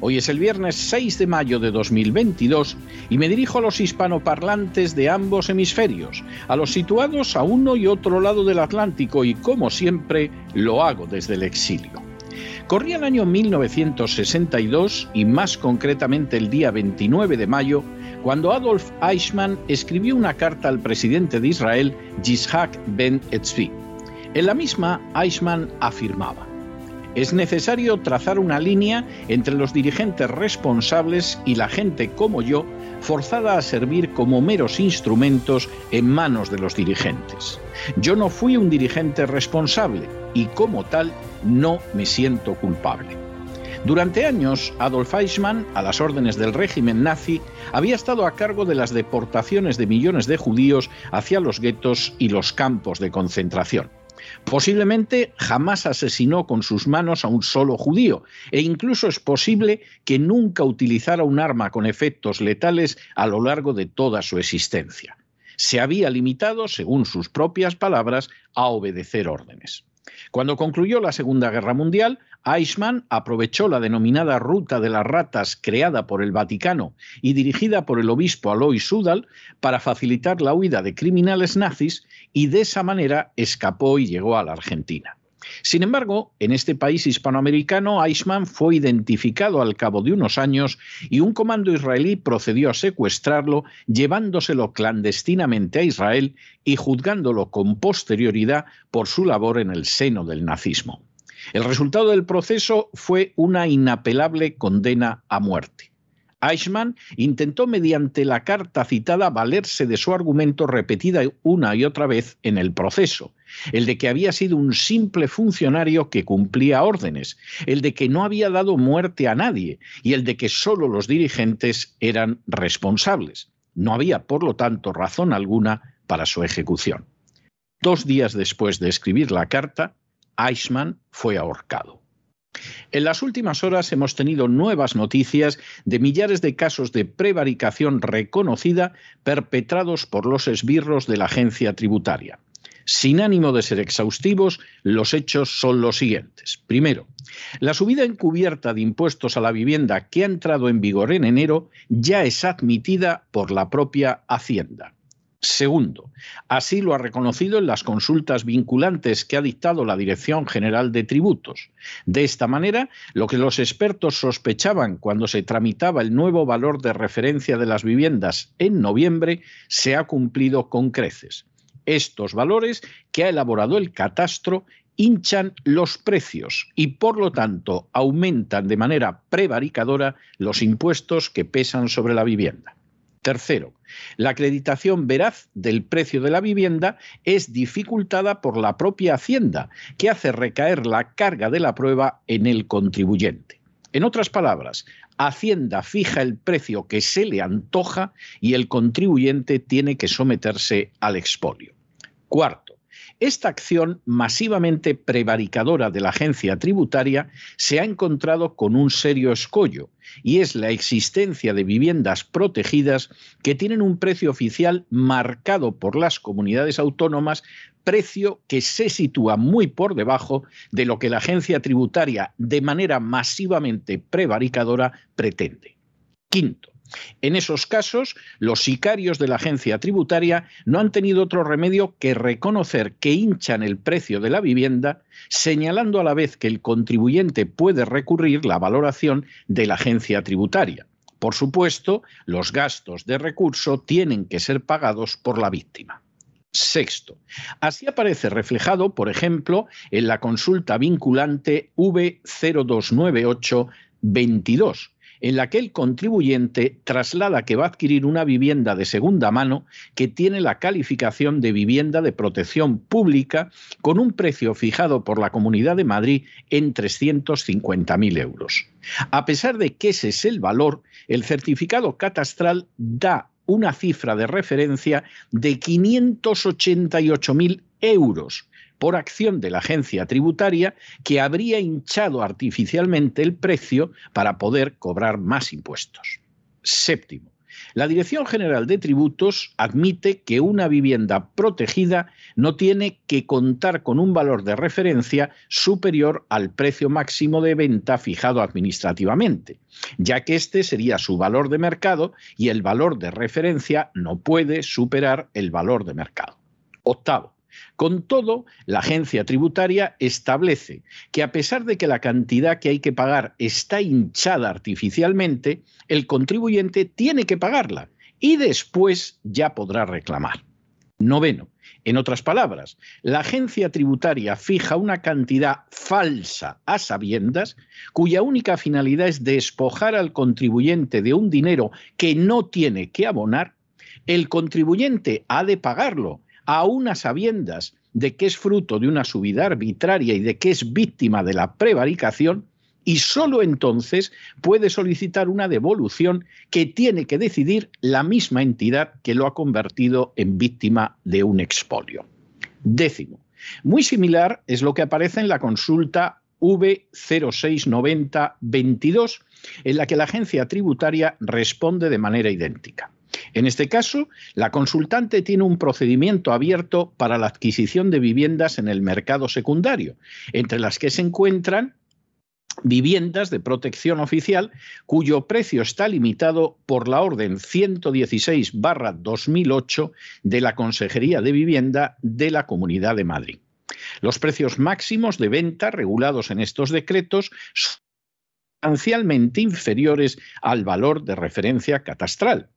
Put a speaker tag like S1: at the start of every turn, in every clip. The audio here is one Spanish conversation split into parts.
S1: hoy es el viernes 6 de mayo de 2022 y me dirijo a los hispanoparlantes de ambos hemisferios, a los situados a uno y otro lado del Atlántico y como siempre lo hago desde el exilio. Corría el año 1962 y más concretamente el día 29 de mayo, cuando Adolf Eichmann escribió una carta al presidente de Israel, Yitzhak Ben Etzvi. En la misma, Eichmann afirmaba, es necesario trazar una línea entre los dirigentes responsables y la gente como yo, forzada a servir como meros instrumentos en manos de los dirigentes. Yo no fui un dirigente responsable y como tal no me siento culpable. Durante años, Adolf Eichmann, a las órdenes del régimen nazi, había estado a cargo de las deportaciones de millones de judíos hacia los guetos y los campos de concentración. Posiblemente jamás asesinó con sus manos a un solo judío, e incluso es posible que nunca utilizara un arma con efectos letales a lo largo de toda su existencia. Se había limitado, según sus propias palabras, a obedecer órdenes. Cuando concluyó la Segunda Guerra Mundial, Eichmann aprovechó la denominada Ruta de las Ratas creada por el Vaticano y dirigida por el obispo Alois Sudal para facilitar la huida de criminales nazis y de esa manera escapó y llegó a la Argentina. Sin embargo, en este país hispanoamericano, Eichmann fue identificado al cabo de unos años y un comando israelí procedió a secuestrarlo, llevándoselo clandestinamente a Israel y juzgándolo con posterioridad por su labor en el seno del nazismo. El resultado del proceso fue una inapelable condena a muerte. Eichmann intentó mediante la carta citada valerse de su argumento repetida una y otra vez en el proceso, el de que había sido un simple funcionario que cumplía órdenes, el de que no había dado muerte a nadie y el de que solo los dirigentes eran responsables. No había, por lo tanto, razón alguna para su ejecución. Dos días después de escribir la carta, Eichmann fue ahorcado. En las últimas horas hemos tenido nuevas noticias de millares de casos de prevaricación reconocida perpetrados por los esbirros de la agencia tributaria. Sin ánimo de ser exhaustivos, los hechos son los siguientes. Primero, la subida encubierta de impuestos a la vivienda que ha entrado en vigor en enero ya es admitida por la propia Hacienda. Segundo, así lo ha reconocido en las consultas vinculantes que ha dictado la Dirección General de Tributos. De esta manera, lo que los expertos sospechaban cuando se tramitaba el nuevo valor de referencia de las viviendas en noviembre se ha cumplido con creces. Estos valores que ha elaborado el catastro hinchan los precios y por lo tanto aumentan de manera prevaricadora los impuestos que pesan sobre la vivienda. Tercero, la acreditación veraz del precio de la vivienda es dificultada por la propia Hacienda, que hace recaer la carga de la prueba en el contribuyente. En otras palabras, Hacienda fija el precio que se le antoja y el contribuyente tiene que someterse al expolio. Cuarto, esta acción masivamente prevaricadora de la agencia tributaria se ha encontrado con un serio escollo, y es la existencia de viviendas protegidas que tienen un precio oficial marcado por las comunidades autónomas, precio que se sitúa muy por debajo de lo que la agencia tributaria de manera masivamente prevaricadora pretende. Quinto, En esos casos, los sicarios de la agencia tributaria no han tenido otro remedio que reconocer que hinchan el precio de la vivienda, señalando a la vez que el contribuyente puede recurrir la valoración de la agencia tributaria. Por supuesto, los gastos de recurso tienen que ser pagados por la víctima. Sexto, así aparece reflejado, por ejemplo, en la consulta vinculante V0298-22, en la que el contribuyente traslada que va a adquirir una vivienda de segunda mano que tiene la calificación de vivienda de protección pública con un precio fijado por la Comunidad de Madrid en 350.000 euros. A pesar de que ese es el valor, el certificado catastral da una cifra de referencia de 588.000 euros, por acción de la agencia tributaria que habría hinchado artificialmente el precio para poder cobrar más impuestos. Séptimo. La Dirección General de Tributos admite que una vivienda protegida no tiene que contar con un valor de referencia superior al precio máximo de venta fijado administrativamente, ya que este sería su valor de mercado y el valor de referencia no puede superar el valor de mercado. Octavo. Con todo, la agencia tributaria establece que a pesar de que la cantidad que hay que pagar está hinchada artificialmente, el contribuyente tiene que pagarla y después ya podrá reclamar. Noveno. En otras palabras, la agencia tributaria fija una cantidad falsa a sabiendas cuya única finalidad es despojar al contribuyente de un dinero que no tiene que abonar. El contribuyente ha de pagarlo a unas sabiendas de que es fruto de una subida arbitraria y de que es víctima de la prevaricación, y sólo entonces puede solicitar una devolución que tiene que decidir la misma entidad que lo ha convertido en víctima de un expolio. Décimo. Muy similar es lo que aparece en la consulta V069022, en la que la agencia tributaria responde de manera idéntica. En este caso, la consultante tiene un procedimiento abierto para la adquisición de viviendas en el mercado secundario, entre las que se encuentran viviendas de protección oficial cuyo precio está limitado por la Orden 116-2008 de la Consejería de Vivienda de la Comunidad de Madrid. Los precios máximos de venta regulados en estos decretos son sustancialmente inferiores al valor de referencia catastral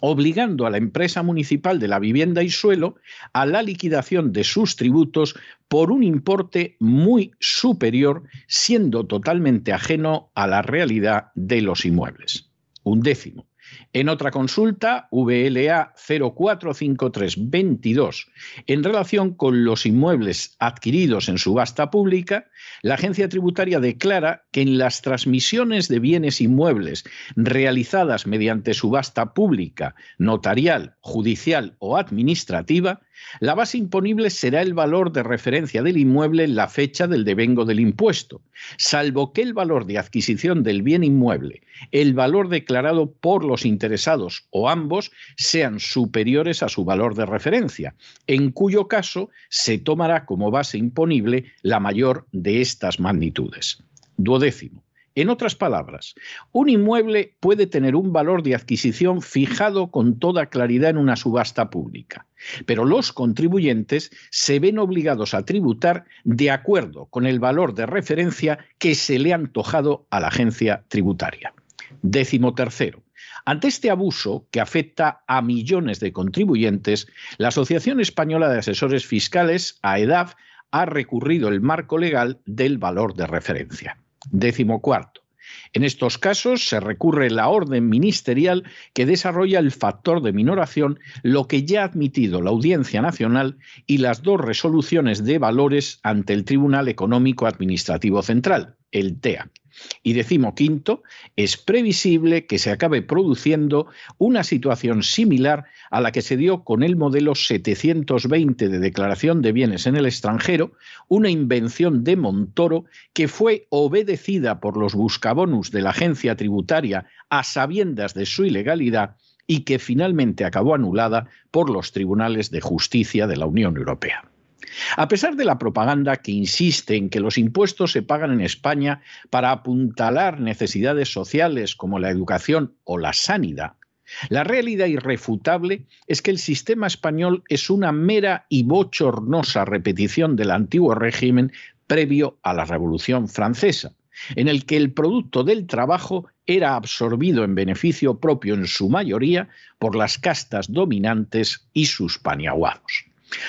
S1: obligando a la empresa municipal de la vivienda y suelo a la liquidación de sus tributos por un importe muy superior, siendo totalmente ajeno a la realidad de los inmuebles. Un décimo. En otra consulta, VLA 045322, en relación con los inmuebles adquiridos en subasta pública, la agencia tributaria declara que en las transmisiones de bienes inmuebles realizadas mediante subasta pública, notarial, judicial o administrativa, la base imponible será el valor de referencia del inmueble en la fecha del devengo del impuesto, salvo que el valor de adquisición del bien inmueble, el valor declarado por los interesados o ambos sean superiores a su valor de referencia, en cuyo caso se tomará como base imponible la mayor de estas magnitudes. Duodécimo. En otras palabras, un inmueble puede tener un valor de adquisición fijado con toda claridad en una subasta pública, pero los contribuyentes se ven obligados a tributar de acuerdo con el valor de referencia que se le ha antojado a la agencia tributaria. Décimo tercero. Ante este abuso que afecta a millones de contribuyentes, la Asociación Española de Asesores Fiscales, AEDAF, ha recurrido el marco legal del valor de referencia. Décimo cuarto. En estos casos se recurre la orden ministerial que desarrolla el factor de minoración, lo que ya ha admitido la Audiencia Nacional y las dos resoluciones de valores ante el Tribunal Económico Administrativo Central, el TEA. Y decimoquinto, es previsible que se acabe produciendo una situación similar a la que se dio con el modelo 720 de declaración de bienes en el extranjero, una invención de Montoro que fue obedecida por los buscabonus de la agencia tributaria a sabiendas de su ilegalidad y que finalmente acabó anulada por los tribunales de justicia de la Unión Europea. A pesar de la propaganda que insiste en que los impuestos se pagan en España para apuntalar necesidades sociales como la educación o la sanidad, la realidad irrefutable es que el sistema español es una mera y bochornosa repetición del antiguo régimen previo a la Revolución Francesa, en el que el producto del trabajo era absorbido en beneficio propio en su mayoría por las castas dominantes y sus paniaguados.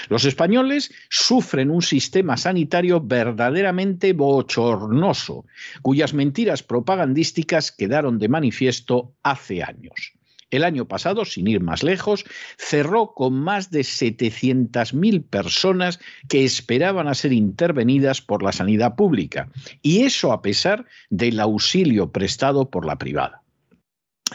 S1: Los españoles sufren un sistema sanitario verdaderamente bochornoso, cuyas mentiras propagandísticas quedaron de manifiesto hace años. El año pasado, sin ir más lejos, cerró con más de 700.000 personas que esperaban a ser intervenidas por la sanidad pública, y eso a pesar del auxilio prestado por la privada.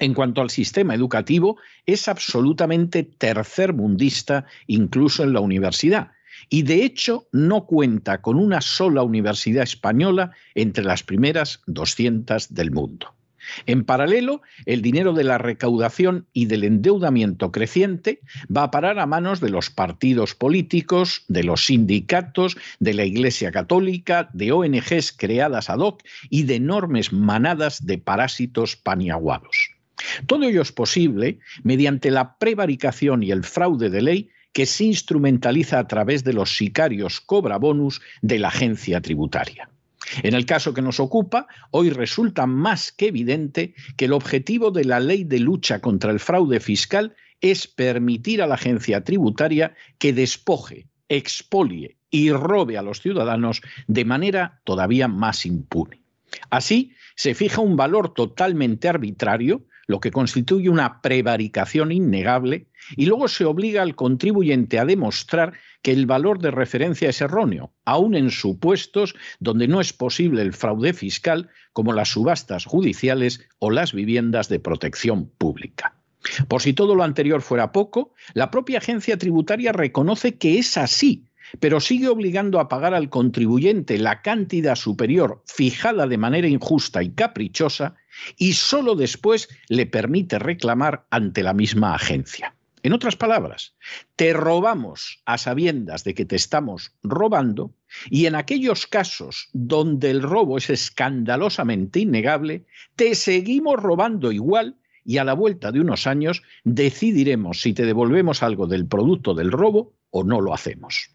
S1: En cuanto al sistema educativo, es absolutamente tercermundista incluso en la universidad, y de hecho no cuenta con una sola universidad española entre las primeras 200 del mundo. En paralelo, el dinero de la recaudación y del endeudamiento creciente va a parar a manos de los partidos políticos, de los sindicatos, de la Iglesia Católica, de ONGs creadas ad hoc y de enormes manadas de parásitos paniaguados. Todo ello es posible mediante la prevaricación y el fraude de ley que se instrumentaliza a través de los sicarios cobra bonus de la agencia tributaria. En el caso que nos ocupa, hoy resulta más que evidente que el objetivo de la ley de lucha contra el fraude fiscal es permitir a la agencia tributaria que despoje, expolie y robe a los ciudadanos de manera todavía más impune. Así, se fija un valor totalmente arbitrario lo que constituye una prevaricación innegable, y luego se obliga al contribuyente a demostrar que el valor de referencia es erróneo, aun en supuestos donde no es posible el fraude fiscal, como las subastas judiciales o las viviendas de protección pública. Por si todo lo anterior fuera poco, la propia agencia tributaria reconoce que es así pero sigue obligando a pagar al contribuyente la cantidad superior fijada de manera injusta y caprichosa y solo después le permite reclamar ante la misma agencia. En otras palabras, te robamos a sabiendas de que te estamos robando y en aquellos casos donde el robo es escandalosamente innegable, te seguimos robando igual y a la vuelta de unos años decidiremos si te devolvemos algo del producto del robo o no lo hacemos.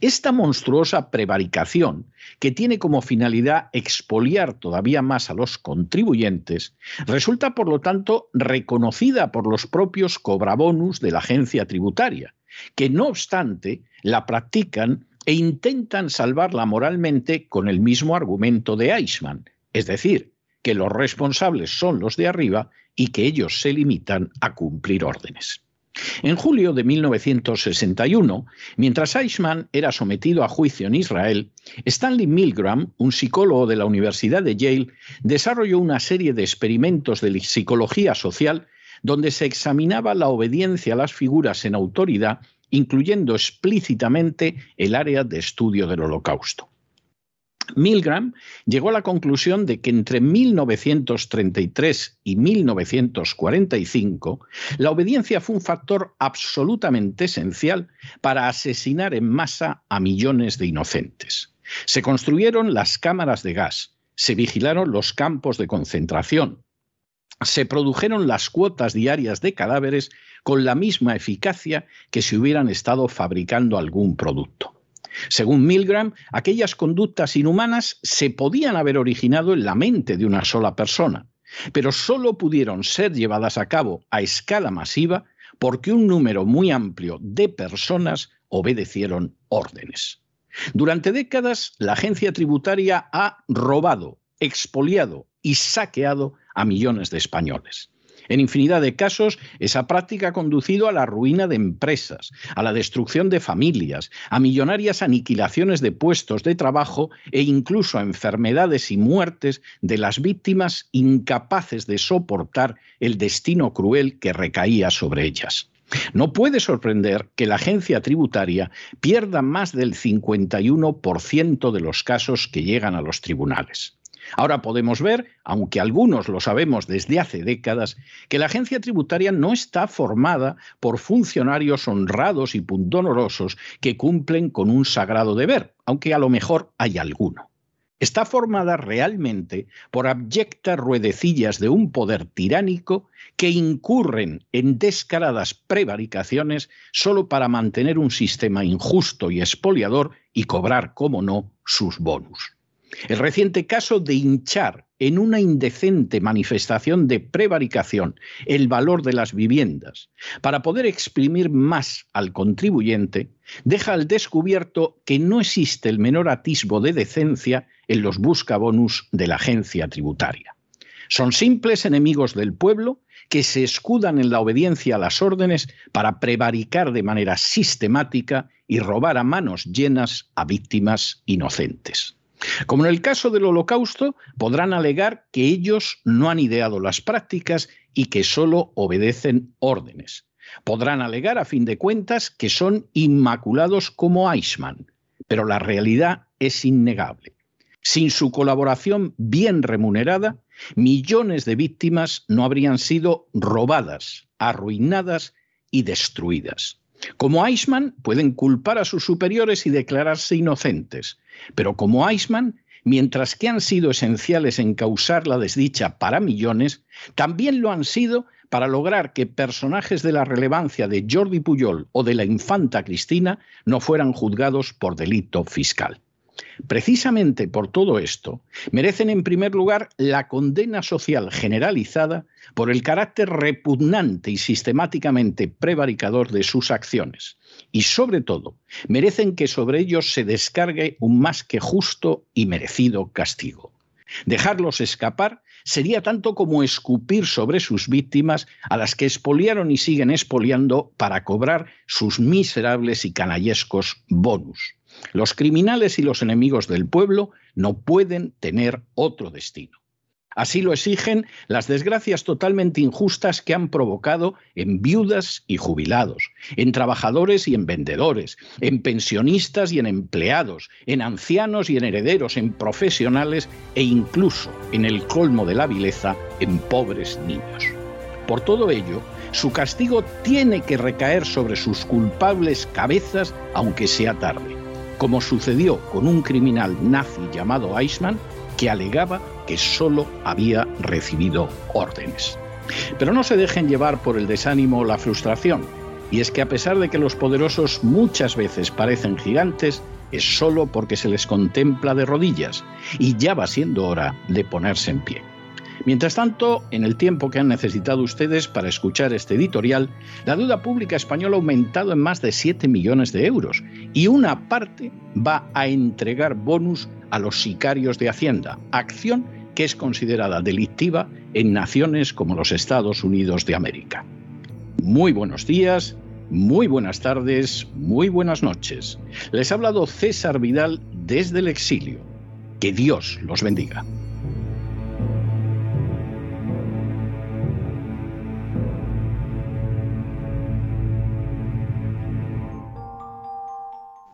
S1: Esta monstruosa prevaricación, que tiene como finalidad expoliar todavía más a los contribuyentes, resulta, por lo tanto, reconocida por los propios cobrabonus de la agencia tributaria, que no obstante la practican e intentan salvarla moralmente con el mismo argumento de Eichmann, es decir, que los responsables son los de arriba y que ellos se limitan a cumplir órdenes. En julio de 1961, mientras Eichmann era sometido a juicio en Israel, Stanley Milgram, un psicólogo de la Universidad de Yale, desarrolló una serie de experimentos de psicología social donde se examinaba la obediencia a las figuras en autoridad, incluyendo explícitamente el área de estudio del holocausto. Milgram llegó a la conclusión de que entre 1933 y 1945 la obediencia fue un factor absolutamente esencial para asesinar en masa a millones de inocentes. Se construyeron las cámaras de gas, se vigilaron los campos de concentración, se produjeron las cuotas diarias de cadáveres con la misma eficacia que si hubieran estado fabricando algún producto. Según Milgram, aquellas conductas inhumanas se podían haber originado en la mente de una sola persona, pero solo pudieron ser llevadas a cabo a escala masiva porque un número muy amplio de personas obedecieron órdenes. Durante décadas, la agencia tributaria ha robado, expoliado y saqueado a millones de españoles. En infinidad de casos, esa práctica ha conducido a la ruina de empresas, a la destrucción de familias, a millonarias aniquilaciones de puestos de trabajo e incluso a enfermedades y muertes de las víctimas incapaces de soportar el destino cruel que recaía sobre ellas. No puede sorprender que la agencia tributaria pierda más del 51% de los casos que llegan a los tribunales. Ahora podemos ver, aunque algunos lo sabemos desde hace décadas, que la agencia tributaria no está formada por funcionarios honrados y pundonorosos que cumplen con un sagrado deber, aunque a lo mejor hay alguno. Está formada realmente por abyectas ruedecillas de un poder tiránico que incurren en descaradas prevaricaciones solo para mantener un sistema injusto y expoliador y cobrar, como no, sus bonus. El reciente caso de hinchar en una indecente manifestación de prevaricación el valor de las viviendas para poder exprimir más al contribuyente deja al descubierto que no existe el menor atisbo de decencia en los buscabonus de la agencia tributaria. Son simples enemigos del pueblo que se escudan en la obediencia a las órdenes para prevaricar de manera sistemática y robar a manos llenas a víctimas inocentes. Como en el caso del holocausto, podrán alegar que ellos no han ideado las prácticas y que solo obedecen órdenes. Podrán alegar, a fin de cuentas, que son inmaculados como Eichmann, pero la realidad es innegable. Sin su colaboración bien remunerada, millones de víctimas no habrían sido robadas, arruinadas y destruidas. Como Eichmann, pueden culpar a sus superiores y declararse inocentes, pero como Eichmann, mientras que han sido esenciales en causar la desdicha para millones, también lo han sido para lograr que personajes de la relevancia de Jordi Pujol o de la infanta Cristina no fueran juzgados por delito fiscal. Precisamente por todo esto, merecen en primer lugar la condena social generalizada por el carácter repugnante y sistemáticamente prevaricador de sus acciones. Y sobre todo, merecen que sobre ellos se descargue un más que justo y merecido castigo. Dejarlos escapar sería tanto como escupir sobre sus víctimas a las que expoliaron y siguen expoliando para cobrar sus miserables y canallescos bonus. Los criminales y los enemigos del pueblo no pueden tener otro destino. Así lo exigen las desgracias totalmente injustas que han provocado en viudas y jubilados, en trabajadores y en vendedores, en pensionistas y en empleados, en ancianos y en herederos, en profesionales e incluso, en el colmo de la vileza, en pobres niños. Por todo ello, su castigo tiene que recaer sobre sus culpables cabezas, aunque sea tarde como sucedió con un criminal nazi llamado Eichmann, que alegaba que solo había recibido órdenes. Pero no se dejen llevar por el desánimo o la frustración, y es que a pesar de que los poderosos muchas veces parecen gigantes, es solo porque se les contempla de rodillas, y ya va siendo hora de ponerse en pie. Mientras tanto, en el tiempo que han necesitado ustedes para escuchar este editorial, la deuda pública española ha aumentado en más de 7 millones de euros y una parte va a entregar bonus a los sicarios de Hacienda, acción que es considerada delictiva en naciones como los Estados Unidos de América. Muy buenos días, muy buenas tardes, muy buenas noches. Les ha hablado César Vidal desde el exilio. Que Dios los bendiga.